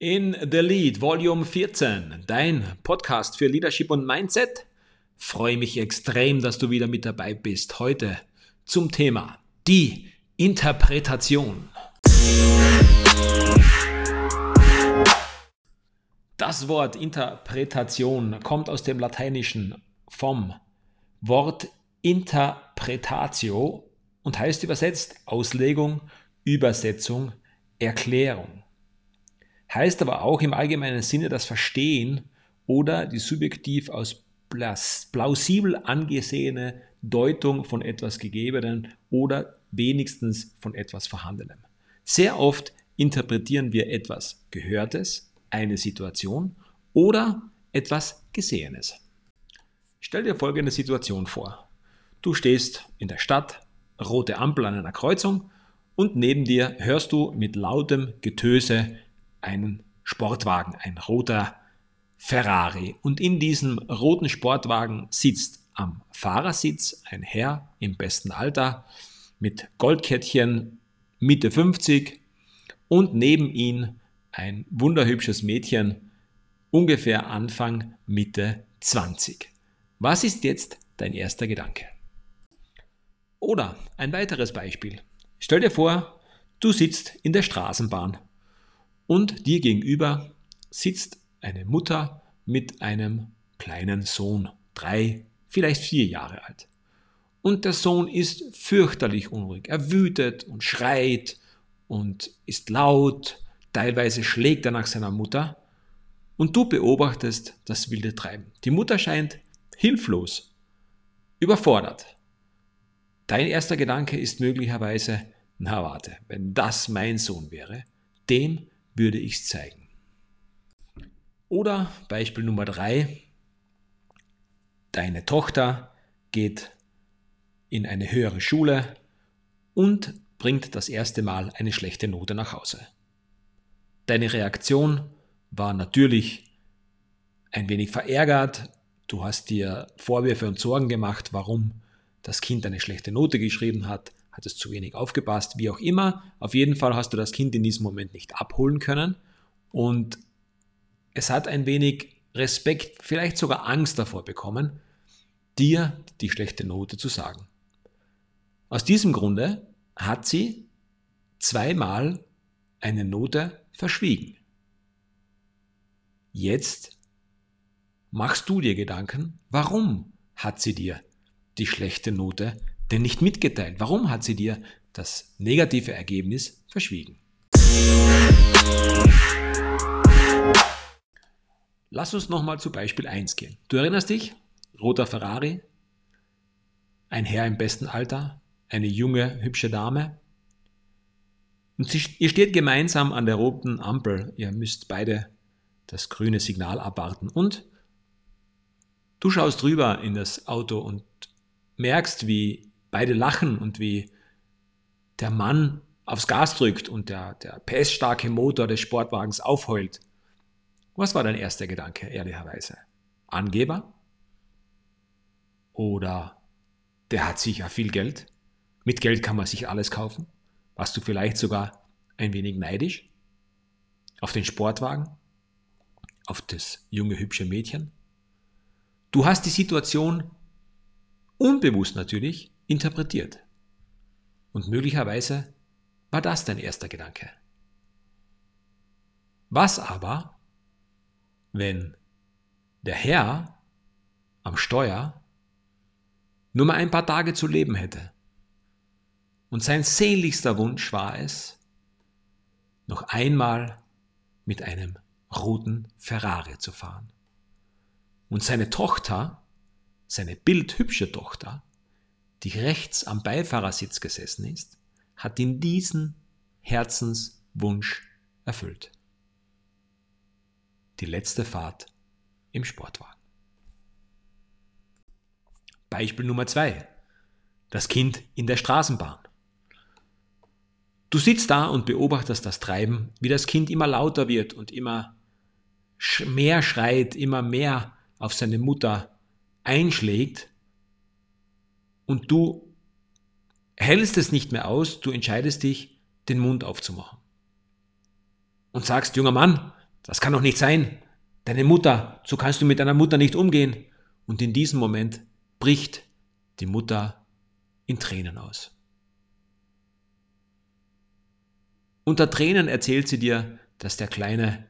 In The Lead Volume 14, dein Podcast für Leadership und Mindset. Freue mich extrem, dass du wieder mit dabei bist. Heute zum Thema die Interpretation. Das Wort Interpretation kommt aus dem Lateinischen vom Wort Interpretatio und heißt übersetzt Auslegung, Übersetzung, Erklärung heißt aber auch im allgemeinen Sinne das Verstehen oder die subjektiv aus plausibel angesehene Deutung von etwas Gegebenen oder wenigstens von etwas Vorhandenem. Sehr oft interpretieren wir etwas Gehörtes, eine Situation oder etwas Gesehenes. Stell dir folgende Situation vor. Du stehst in der Stadt, rote Ampel an einer Kreuzung und neben dir hörst du mit lautem Getöse einen Sportwagen, ein roter Ferrari. Und in diesem roten Sportwagen sitzt am Fahrersitz ein Herr im besten Alter mit Goldkettchen Mitte 50 und neben ihm ein wunderhübsches Mädchen ungefähr Anfang Mitte 20. Was ist jetzt dein erster Gedanke? Oder ein weiteres Beispiel. Stell dir vor, du sitzt in der Straßenbahn und dir gegenüber sitzt eine Mutter mit einem kleinen Sohn, drei, vielleicht vier Jahre alt. Und der Sohn ist fürchterlich unruhig. Er wütet und schreit und ist laut, teilweise schlägt er nach seiner Mutter. Und du beobachtest das wilde Treiben. Die Mutter scheint hilflos, überfordert. Dein erster Gedanke ist möglicherweise, na warte, wenn das mein Sohn wäre, dem würde ich es zeigen. Oder Beispiel Nummer drei: Deine Tochter geht in eine höhere Schule und bringt das erste Mal eine schlechte Note nach Hause. Deine Reaktion war natürlich ein wenig verärgert. Du hast dir Vorwürfe und Sorgen gemacht, warum das Kind eine schlechte Note geschrieben hat hat es zu wenig aufgepasst, wie auch immer. Auf jeden Fall hast du das Kind in diesem Moment nicht abholen können und es hat ein wenig Respekt, vielleicht sogar Angst davor bekommen, dir die schlechte Note zu sagen. Aus diesem Grunde hat sie zweimal eine Note verschwiegen. Jetzt machst du dir Gedanken, warum hat sie dir die schlechte Note denn nicht mitgeteilt? Warum hat sie dir das negative Ergebnis verschwiegen? Lass uns nochmal zu Beispiel 1 gehen. Du erinnerst dich? Roter Ferrari, ein Herr im besten Alter, eine junge, hübsche Dame. Und sie, ihr steht gemeinsam an der roten Ampel. Ihr müsst beide das grüne Signal abwarten. Und du schaust rüber in das Auto und merkst, wie beide lachen und wie der Mann aufs Gas drückt und der, der PS-starke Motor des Sportwagens aufheult. Was war dein erster Gedanke, ehrlicherweise? Angeber? Oder der hat sicher viel Geld? Mit Geld kann man sich alles kaufen? Warst du vielleicht sogar ein wenig neidisch? Auf den Sportwagen? Auf das junge, hübsche Mädchen? Du hast die Situation unbewusst natürlich interpretiert. Und möglicherweise war das dein erster Gedanke. Was aber, wenn der Herr am Steuer nur mal ein paar Tage zu leben hätte und sein sehnlichster Wunsch war es, noch einmal mit einem roten Ferrari zu fahren. Und seine Tochter, seine bildhübsche Tochter, die rechts am Beifahrersitz gesessen ist, hat ihn diesen Herzenswunsch erfüllt. Die letzte Fahrt im Sportwagen. Beispiel Nummer zwei: Das Kind in der Straßenbahn. Du sitzt da und beobachtest das Treiben, wie das Kind immer lauter wird und immer mehr schreit, immer mehr auf seine Mutter einschlägt und du hältst es nicht mehr aus, du entscheidest dich, den Mund aufzumachen. Und sagst, junger Mann, das kann doch nicht sein. Deine Mutter, so kannst du mit deiner Mutter nicht umgehen. Und in diesem Moment bricht die Mutter in Tränen aus. Unter Tränen erzählt sie dir, dass der Kleine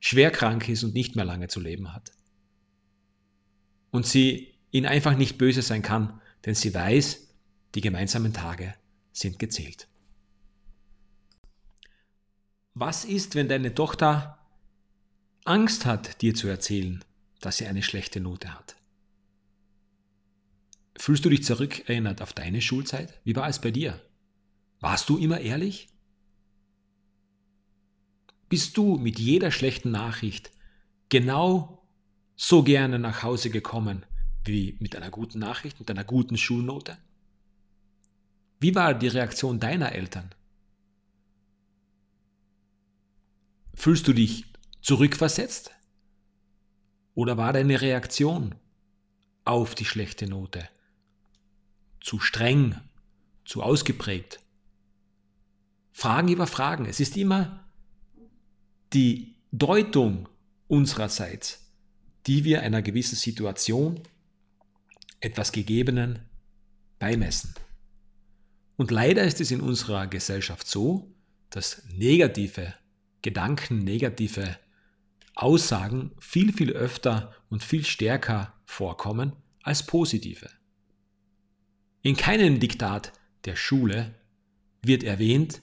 schwer krank ist und nicht mehr lange zu leben hat. Und sie ihn einfach nicht böse sein kann, denn sie weiß, die gemeinsamen Tage sind gezählt. Was ist, wenn deine Tochter Angst hat, dir zu erzählen, dass sie eine schlechte Note hat? Fühlst du dich zurückerinnert auf deine Schulzeit? Wie war es bei dir? Warst du immer ehrlich? Bist du mit jeder schlechten Nachricht genau so gerne nach Hause gekommen wie mit einer guten Nachricht, mit einer guten Schulnote? Wie war die Reaktion deiner Eltern? Fühlst du dich zurückversetzt? Oder war deine Reaktion auf die schlechte Note zu streng, zu ausgeprägt? Fragen über Fragen. Es ist immer die Deutung unsererseits, die wir einer gewissen Situation, etwas Gegebenen beimessen. Und leider ist es in unserer Gesellschaft so, dass negative Gedanken, negative Aussagen viel, viel öfter und viel stärker vorkommen als positive. In keinem Diktat der Schule wird erwähnt,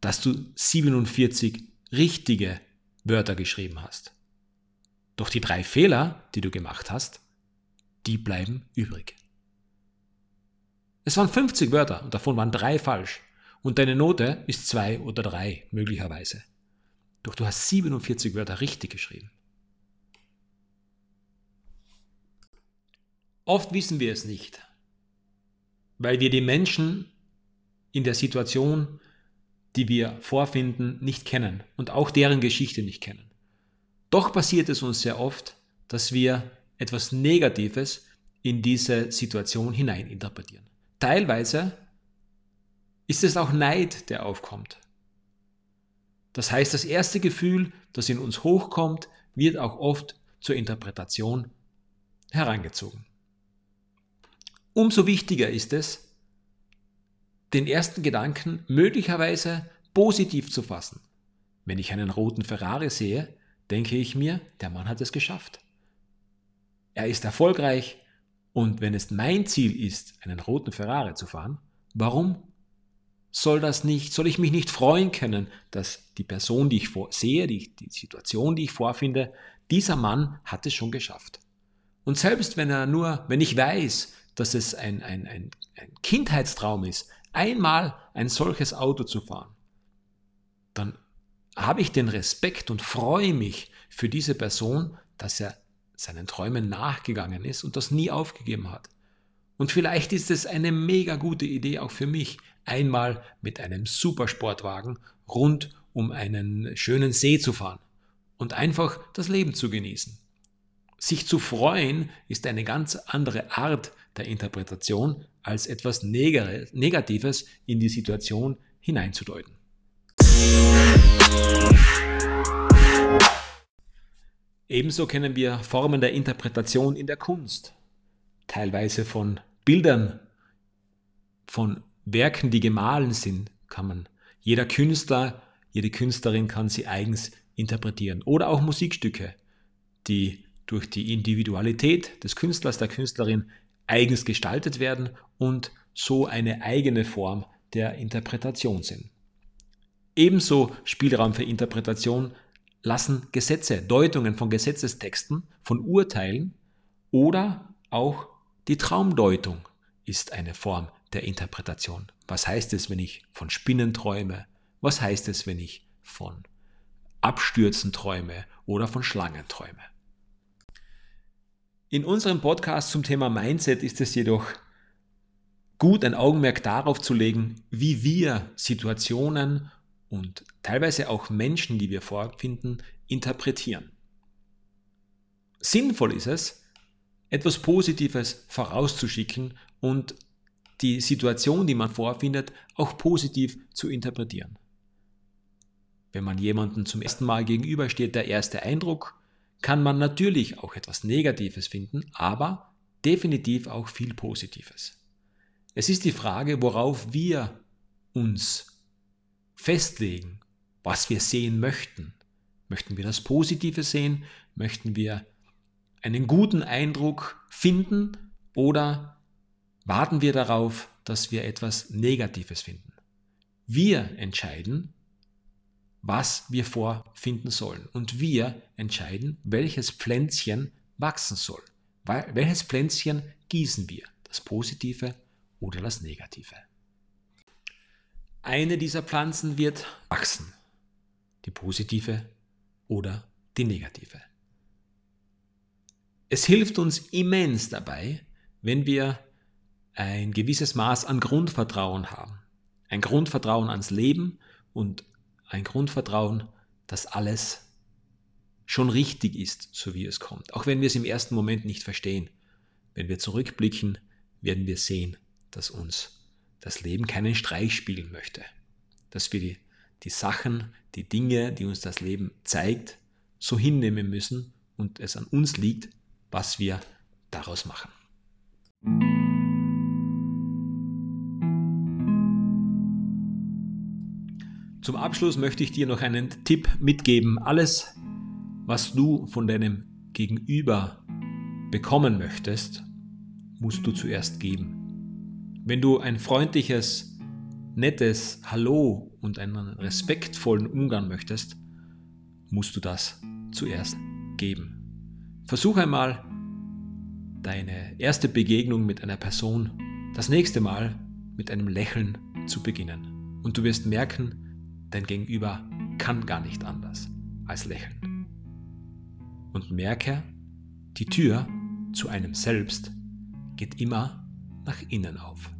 dass du 47 richtige Wörter geschrieben hast. Doch die drei Fehler, die du gemacht hast, die bleiben übrig. Es waren 50 Wörter und davon waren drei falsch. Und deine Note ist zwei oder drei möglicherweise. Doch du hast 47 Wörter richtig geschrieben. Oft wissen wir es nicht, weil wir die Menschen in der Situation, die wir vorfinden, nicht kennen und auch deren Geschichte nicht kennen. Doch passiert es uns sehr oft, dass wir etwas Negatives in diese Situation hineininterpretieren. Teilweise ist es auch Neid, der aufkommt. Das heißt, das erste Gefühl, das in uns hochkommt, wird auch oft zur Interpretation herangezogen. Umso wichtiger ist es, den ersten Gedanken möglicherweise positiv zu fassen. Wenn ich einen roten Ferrari sehe, denke ich mir, der Mann hat es geschafft. Er ist erfolgreich und wenn es mein Ziel ist, einen roten Ferrari zu fahren, warum soll das nicht, soll ich mich nicht freuen können, dass die Person, die ich sehe, die, die Situation, die ich vorfinde, dieser Mann hat es schon geschafft. Und selbst wenn er nur, wenn ich weiß, dass es ein, ein, ein, ein Kindheitstraum ist, einmal ein solches Auto zu fahren, dann habe ich den Respekt und freue mich für diese Person, dass er seinen Träumen nachgegangen ist und das nie aufgegeben hat. Und vielleicht ist es eine mega gute Idee auch für mich, einmal mit einem Supersportwagen rund um einen schönen See zu fahren und einfach das Leben zu genießen. Sich zu freuen ist eine ganz andere Art der Interpretation, als etwas Negatives in die Situation hineinzudeuten. Ebenso kennen wir Formen der Interpretation in der Kunst, teilweise von Bildern, von Werken, die gemahlen sind, kann man. Jeder Künstler, jede Künstlerin kann sie eigens interpretieren. Oder auch Musikstücke, die durch die Individualität des Künstlers, der Künstlerin eigens gestaltet werden und so eine eigene Form der Interpretation sind. Ebenso Spielraum für Interpretation lassen Gesetze, Deutungen von Gesetzestexten, von Urteilen oder auch die Traumdeutung ist eine Form der Interpretation. Was heißt es, wenn ich von Spinnen träume? Was heißt es, wenn ich von Abstürzen träume oder von Schlangen träume? In unserem Podcast zum Thema Mindset ist es jedoch gut, ein Augenmerk darauf zu legen, wie wir Situationen und teilweise auch Menschen, die wir vorfinden, interpretieren. Sinnvoll ist es, etwas Positives vorauszuschicken und die Situation, die man vorfindet, auch positiv zu interpretieren. Wenn man jemandem zum ersten Mal gegenübersteht, der erste Eindruck, kann man natürlich auch etwas Negatives finden, aber definitiv auch viel Positives. Es ist die Frage, worauf wir uns festlegen, was wir sehen möchten. Möchten wir das Positive sehen? Möchten wir einen guten Eindruck finden oder warten wir darauf, dass wir etwas Negatives finden? Wir entscheiden, was wir vorfinden sollen. Und wir entscheiden, welches Pflänzchen wachsen soll. Welches Pflänzchen gießen wir? Das Positive oder das Negative? Eine dieser Pflanzen wird wachsen. Die positive oder die negative. Es hilft uns immens dabei, wenn wir ein gewisses Maß an Grundvertrauen haben. Ein Grundvertrauen ans Leben und ein Grundvertrauen, dass alles schon richtig ist, so wie es kommt. Auch wenn wir es im ersten Moment nicht verstehen. Wenn wir zurückblicken, werden wir sehen, dass uns das Leben keinen Streich spielen möchte. Dass wir die, die Sachen, die Dinge, die uns das Leben zeigt, so hinnehmen müssen und es an uns liegt, was wir daraus machen. Zum Abschluss möchte ich dir noch einen Tipp mitgeben. Alles, was du von deinem Gegenüber bekommen möchtest, musst du zuerst geben. Wenn du ein freundliches, nettes Hallo und einen respektvollen Umgang möchtest, musst du das zuerst geben. Versuch einmal deine erste Begegnung mit einer Person das nächste Mal mit einem Lächeln zu beginnen. Und du wirst merken, Dein Gegenüber kann gar nicht anders als lächeln. Und merke, die Tür zu einem selbst geht immer nach innen auf.